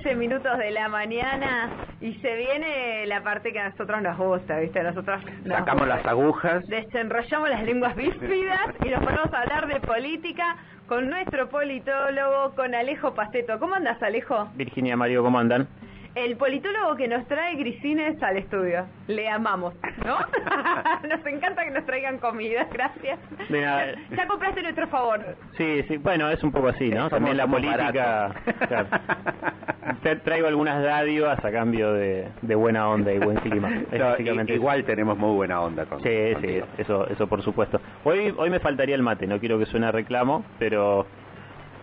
13 minutos de la mañana y se viene la parte que a nosotros nos gusta, ¿viste? Nosotros nos Sacamos gusta. las agujas. Desenrollamos las lenguas bífidas y nos ponemos a hablar de política con nuestro politólogo, con Alejo Pasteto. ¿Cómo andas, Alejo? Virginia, Mario, ¿cómo andan? El politólogo que nos trae grisines al estudio. Le amamos, ¿no? nos encanta que nos traigan comida, gracias. De nada. Ya, compraste nuestro favor. Sí, sí, bueno, es un poco así, ¿no? También la política... claro. Te traigo algunas dádivas a cambio de, de buena onda y buen clima. No, igual tenemos muy buena onda con Sí, sí, eso, eso por supuesto. Hoy, hoy me faltaría el mate, no quiero que suene a reclamo, pero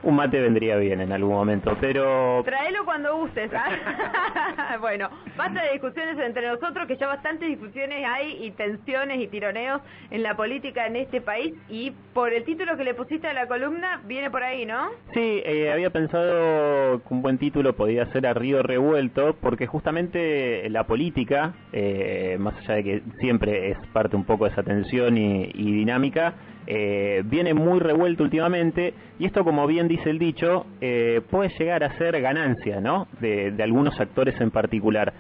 un mate vendría bien en algún momento. Pero Traelo cuando gustes, ¿ah? bueno, basta de discusiones entre nosotros, que ya bastantes discusiones hay y tensiones y tironeos en la política en este país. Y por el título que le pusiste a la columna, viene por ahí, ¿no? Sí, eh, había pensado que un buen título podía ser a Río Revuelto, porque justamente la política, eh, más allá de que siempre es parte un poco de esa tensión y, y dinámica, eh, viene muy revuelto últimamente, y esto, como bien dice el dicho, eh, puede llegar a ser ganancia, ¿no? De, algunos actores en particular.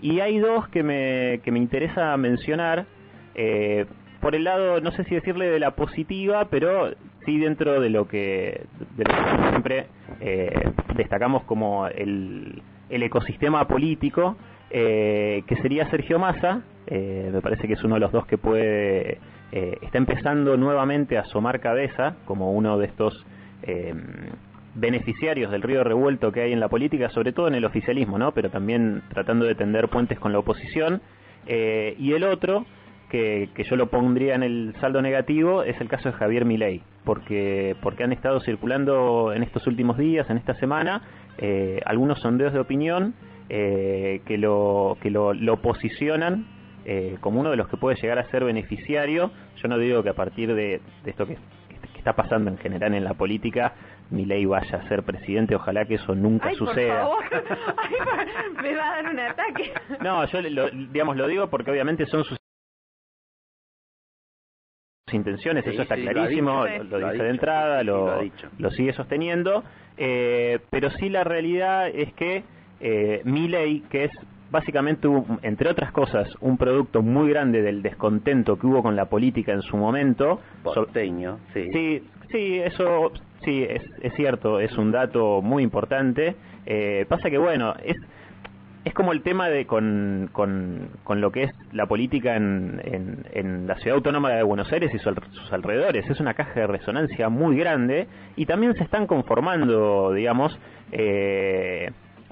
Y hay dos que me, que me interesa mencionar. Eh, por el lado, no sé si decirle de la positiva, pero sí dentro de lo que, de lo que siempre eh, destacamos como el, el ecosistema político, eh, que sería Sergio Massa. Eh, me parece que es uno de los dos que puede, eh, está empezando nuevamente a asomar cabeza como uno de estos eh, beneficiarios del río revuelto que hay en la política, sobre todo en el oficialismo, ¿no? Pero también tratando de tender puentes con la oposición. Eh, y el otro, que, yo lo pondría en el saldo negativo, es el caso de Javier Milei, porque, porque han estado circulando en estos últimos días, en esta semana, eh, algunos sondeos de opinión eh, que, lo, que lo, lo posicionan eh, como uno de los que puede llegar a ser beneficiario. Yo no digo que a partir de, de esto que, que está pasando en general en la política, Milei vaya a ser presidente, ojalá que eso nunca Ay, por suceda. favor. Ay, por- me va a dar un ataque. No, yo lo, digamos lo digo porque obviamente son sus intenciones, Sí, eso está sí, clarísimo, lo, dice de dicho, entrada, lo, lo ha dicho. lo sigue sosteniendo, eh, pero sí la realidad es que eh, Milei, que es básicamente, un- entre otras cosas, un producto muy grande del descontento que hubo con la política en su momento, Porteño, sí. Sí, sí, eso sí es, es cierto, es un dato muy importante. Eh, pasa que bueno, es es como el tema de con, con, con lo que es la política en, en, en la ciudad autónoma de Buenos Aires y su sus alrededores. Es una caja de resonancia muy grande y también se están conformando, digamos, eh,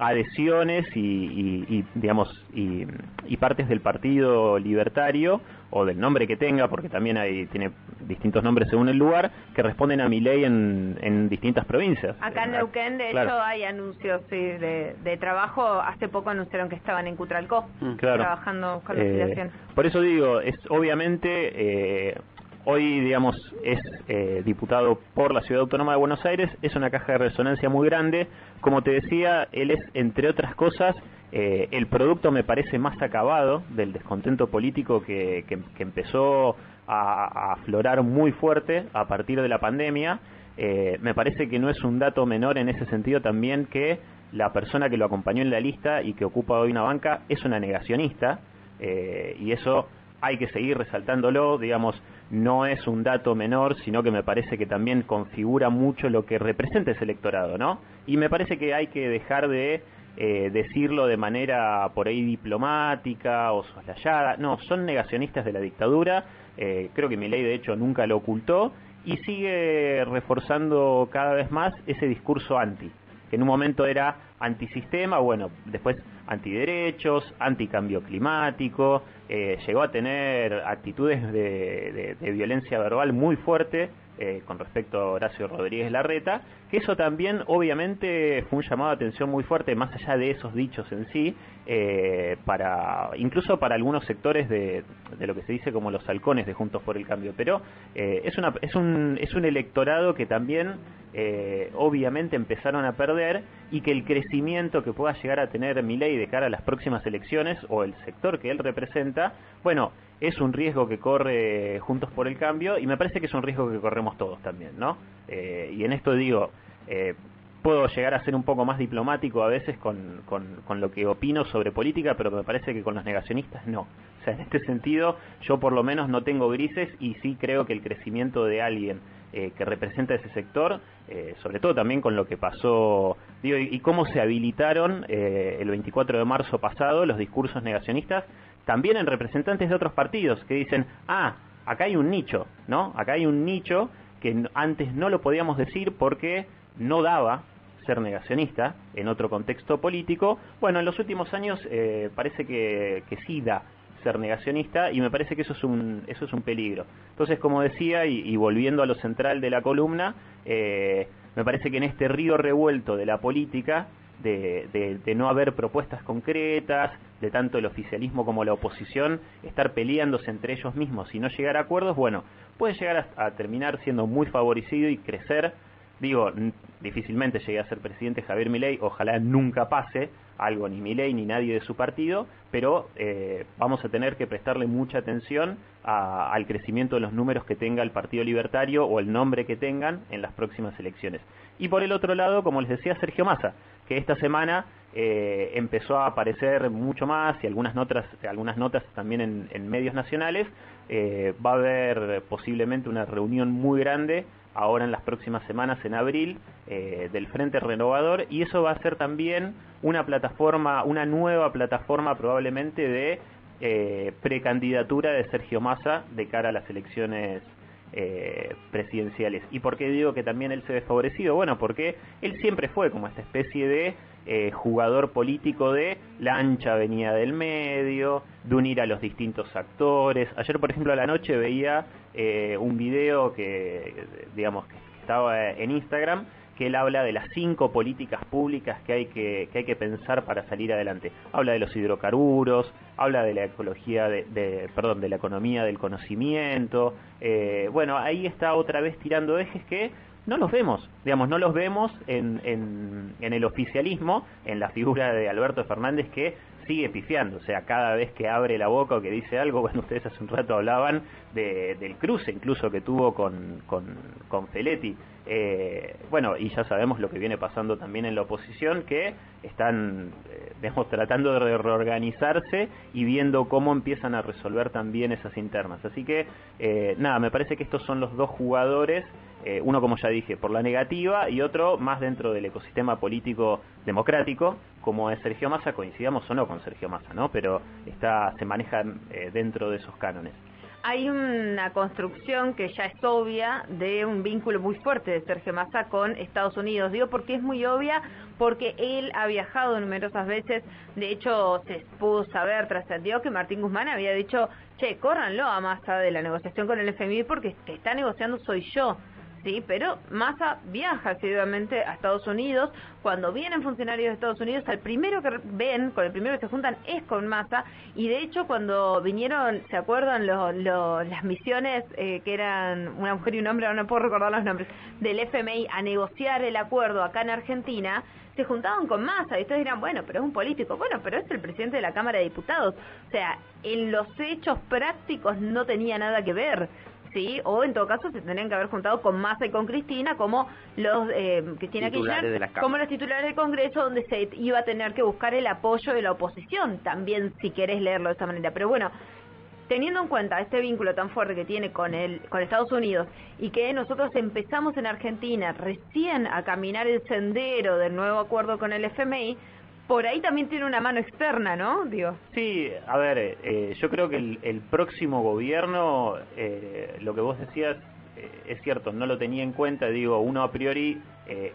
adhesiones y, y- y, digamos y, y partes del partido libertario o del nombre que tenga porque también hay tiene distintos nombres según el lugar que responden a mi ley en, en distintas provincias Acá en Eh, Neuquén, de claro. hecho, hay anuncios sí, de, de trabajo. Hace poco anunciaron que estaban en Cutralcó, Mm. Claro. trabajando con la Eh, por eso digo, es obviamente eh, hoy, digamos, es eh, diputado por la Ciudad Autónoma de Buenos Aires, es una caja de resonancia muy grande. Como te decía, él es, entre otras cosas, eh, el producto me parece más acabado del descontento político que, que- empezó a, a aflorar muy fuerte a partir de la pandemia. Eh, me parece que no es un dato menor en ese sentido también que la persona que lo acompañó en la lista y que ocupa hoy una banca es una negacionista eh, y eso hay que seguir resaltándolo, digamos, no es un dato menor, sino que me parece que también configura mucho lo que representa ese electorado, ¿no? Y me parece que hay que dejar de eh, decirlo de manera por ahí diplomática o soslayada, no, son negacionistas de la dictadura, eh, creo que mi ley de hecho nunca lo ocultó. Y sigue reforzando cada vez más ese discurso anti, que en un momento era antisistema, bueno, después antiderechos, anticambio climático, eh, llegó a tener actitudes de, de- violencia verbal muy fuerte eh, con respecto a Horacio Rodríguez Larreta, eso también obviamente fue un llamado de atención muy fuerte, más allá de esos dichos en sí, eh, para incluso para algunos sectores de, de lo que se dice como los halcones de Juntos por el Cambio, pero eh, es, una, es, un, es un electorado que también eh, obviamente empezaron a perder y que el crecimiento que pueda llegar a tener Milei de cara a las próximas elecciones o el sector que él representa, bueno, es un riesgo que corre Juntos por el Cambio y me parece que es un riesgo que corremos todos también, ¿no? Eh, y en esto digo, eh, puedo llegar a ser un poco más diplomático a veces con, con, lo que opino sobre política, pero me parece que con los negacionistas no. O sea, en este sentido, yo por lo menos no tengo grises y sí creo que el crecimiento de alguien eh, que representa ese sector, eh, sobre todo también con lo que pasó, digo, y, cómo se habilitaron eh, el 24 de marzo pasado los discursos negacionistas, también en representantes de otros partidos que dicen, ah, acá hay un nicho, ¿no? Acá hay un nicho que antes no lo podíamos decir porque no daba ser negacionista en otro contexto político. Bueno, en los últimos años eh, parece que, que sí da ser negacionista y me parece que eso es un, eso es un peligro. Entonces, como decía, y, volviendo a lo central de la columna, eh, me parece que en este río revuelto de la política, de, de, no haber propuestas concretas, de tanto el oficialismo como la oposición, estar peleándose entre ellos mismos y no llegar a acuerdos, bueno, puede llegar a terminar siendo muy favorecido y crecer digo, difícilmente llegue a ser presidente Javier Milei, ojalá nunca pase algo ni Milei ni nadie de su partido, pero eh, vamos a tener que prestarle mucha atención al crecimiento de los números que tenga el Partido Libertario o el nombre que tengan en las próximas elecciones. Y por el otro lado, como les decía, Sergio Massa, que esta semana eh, empezó a aparecer mucho más y algunas notas, algunas notas también en, medios nacionales. Eh, va a haber posiblemente una reunión muy grande ahora en las próximas semanas en abril eh, del Frente Renovador y eso va a ser también una plataforma, una nueva plataforma probablemente de eh, precandidatura de Sergio Massa de cara a las elecciones eh, presidenciales. ¿Y por qué digo que también él se ve favorecido? Bueno, porque él siempre fue como esta especie de eh, jugador político de la ancha avenida del medio, de unir a los distintos actores. Ayer, por ejemplo, a la noche veía eh, un video que, digamos, que estaba en Instagram, que él habla de las cinco políticas públicas que hay que, que hay que pensar para salir adelante. Habla de los hidrocarburos, habla de la ecología, de, perdón, de la economía del conocimiento. Eh, bueno, ahí está otra vez tirando ejes que no los vemos, digamos, no los vemos en, en, el oficialismo, en la figura de Alberto Fernández que sigue pifiando, o sea, cada vez que abre la boca o que dice algo, bueno, ustedes hace un rato hablaban de, del cruce incluso que tuvo con, con, con Feletti, eh, bueno, y ya sabemos lo que viene pasando también en la oposición, que están, eh, tratando de reorganizarse y viendo cómo empiezan a resolver también esas internas. Así que, eh, nada, me parece que estos son los dos jugadores, eh, uno como ya dije, por la negativa y otro más dentro del ecosistema político democrático, como es Sergio Massa, coincidamos o no con Sergio Massa, ¿no? Pero está, se maneja dentro de esos cánones hay una construcción que ya es obvia de un vínculo muy fuerte de Sergio Massa con Estados Unidos. Digo porque es muy obvia, porque él ha viajado numerosas veces. De hecho, se pudo saber, trascendió que Martín Guzmán había dicho, che, córranlo a Massa de la negociación con el FMI porque el que está negociando soy yo. ¿Sí? Pero Massa viaja asiduamente a Estados Unidos. Cuando vienen funcionarios de Estados Unidos, al primero que ven, con el primero que se juntan es con Massa. Y de hecho, cuando vinieron, ¿se acuerdan las misiones eh, que eran una mujer y un hombre, ahora no puedo recordar los nombres, del FMI a negociar el acuerdo acá en Argentina? se juntaban con Massa y ustedes dirán, bueno, pero es un político, bueno, pero es el presidente de la Cámara de Diputados. O sea, en los hechos prácticos no tenía nada que ver. ¿Sí? O en todo caso se tendrían que haber juntado con Massa y con Cristina como los eh, Cristina Kirchner, como los titulares del Congreso donde se iba a tener que buscar el apoyo de la oposición, también si querés leerlo de esta manera. Pero bueno, teniendo en cuenta este vínculo tan fuerte que tiene con el con Estados Unidos y que nosotros empezamos en Argentina recién a caminar el sendero del nuevo acuerdo con el FMI, por ahí también tiene una mano externa, ¿no? Digo. Sí, a ver, eh, yo creo que el, próximo gobierno, eh, lo que vos decías eh, es cierto, no lo tenía en cuenta, digo, uno a priori,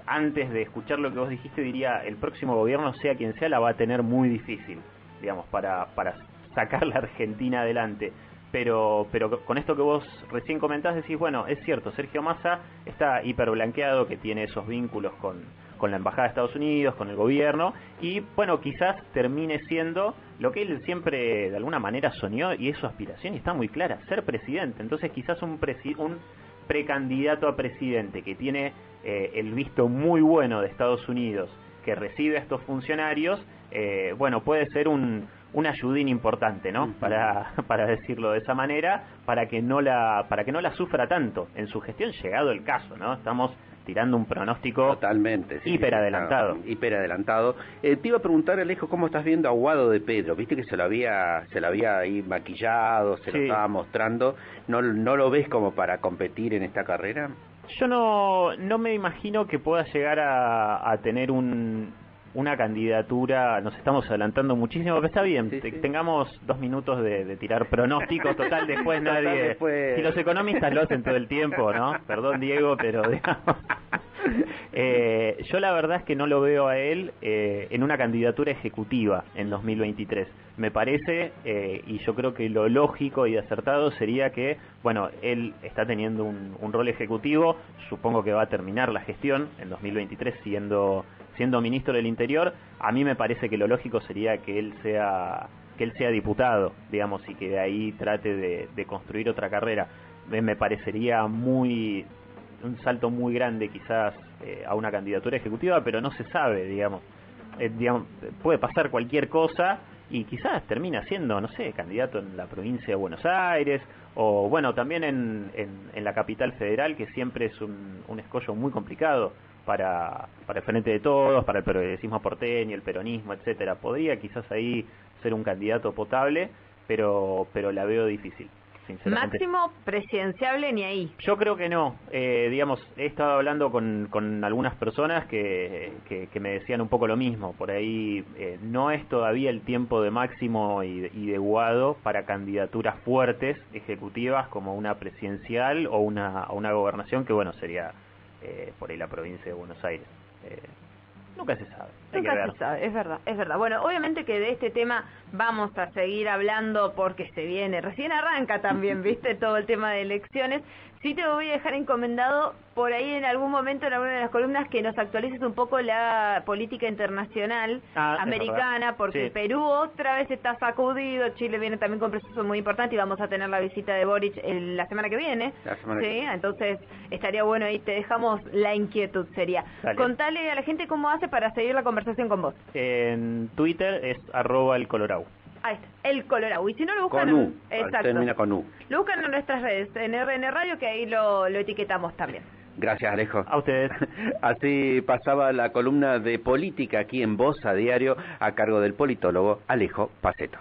antes de escuchar lo que vos dijiste, diría, el próximo gobierno, sea quien sea, la va a tener muy difícil, digamos, para, para sacar la Argentina adelante. Pero, pero con esto que vos recién comentás, decís, bueno, es cierto, Sergio Massa está hiperblanqueado, que tiene esos vínculos con con la Embajada de Estados Unidos, con el gobierno, y bueno, quizás termine siendo lo que él siempre de alguna manera soñó y es su aspiración y está muy clara, ser presidente. Entonces quizás un, un precandidato a presidente que tiene eh, el visto muy bueno de Estados Unidos, que recibe a estos funcionarios, eh, bueno, puede ser un, un ayudín importante, ¿no? Para, para decirlo de esa manera, para que no la para que no la sufra tanto en su gestión llegado el caso, ¿no? Estamos tirando un pronóstico Totalmente, sí, hiper adelantado. Hiper adelantado. Eh, te iba a preguntar, Alejo, ¿cómo estás viendo a Guado de Pedro? Viste que se lo había, se lo había ahí maquillado, se lo estaba mostrando. ¿No, ¿No lo ves como para competir en esta carrera? Yo no, no me imagino que pueda llegar a, a tener un, una candidatura, nos estamos adelantando muchísimo, pero está bien, Sí, te- sí. tengamos dos minutos de, de tirar pronósticos, total después Total, nadie... después- Si los economistas lo hacen todo el tiempo, ¿no? Perdón Diego, pero digamos... Eh, yo la verdad es que no lo veo a él eh, en una candidatura ejecutiva en 2023. Me parece, eh, y yo creo que lo lógico y acertado sería que, bueno, él está teniendo un, un rol ejecutivo, supongo que va a terminar la gestión en 2023 siendo, siendo ministro del Interior. A mí me parece que lo lógico sería que él sea que él sea diputado, digamos, y que de ahí trate de, de construir otra carrera. Me, me parecería muy un salto muy grande quizás eh, a una candidatura ejecutiva, pero no se sabe, digamos. Eh, digamos, puede pasar cualquier cosa y quizás termina siendo, no sé, candidato en la provincia de Buenos Aires o, bueno, también en, en, en la capital federal, que siempre es un, un escollo muy complicado para, para el Frente de Todos, para el progresismo porteño, el peronismo, etcétera. Podría quizás ahí ser un candidato potable, pero, pero la veo difícil. Máximo presidenciable ni ahí. Yo creo que no. Eh, digamos, he estado hablando con, con algunas personas que, que, que me decían un poco lo mismo. Por ahí eh, no es todavía el tiempo de Máximo y, de- y de Guado para candidaturas fuertes, ejecutivas, como una presidencial o una, o una gobernación, que bueno, sería por ahí la provincia de Buenos Aires. Eh, nunca se sabe. Que Nunca ver. se sabe, es verdad, es verdad. Bueno, obviamente que de este tema vamos a seguir hablando porque se viene, recién arranca también, viste, todo el tema de elecciones. Sí te voy a dejar encomendado por ahí en algún momento en alguna de las columnas que nos actualices un poco la política internacional Ah, americana, porque Sí. Perú otra vez está sacudido, Chile viene también con proceso muy importante y vamos a tener la visita de Boric el- la semana que viene. La semana sí, entonces estaría bueno ahí, te dejamos la inquietud, sería. Dale. Contale a la gente cómo hace para seguir la conversación con vos. En Twitter es arroba el colorau. Ahí está, el Colorado. Y si no lo buscan... Con U. Exacto. Termina con U. Lo buscan en nuestras redes, en RN Radio, que ahí lo, lo etiquetamos también. Gracias, Alejo. A ustedes. Así pasaba la columna de política aquí en Voz a Diario a cargo del politólogo Alejo Paceto.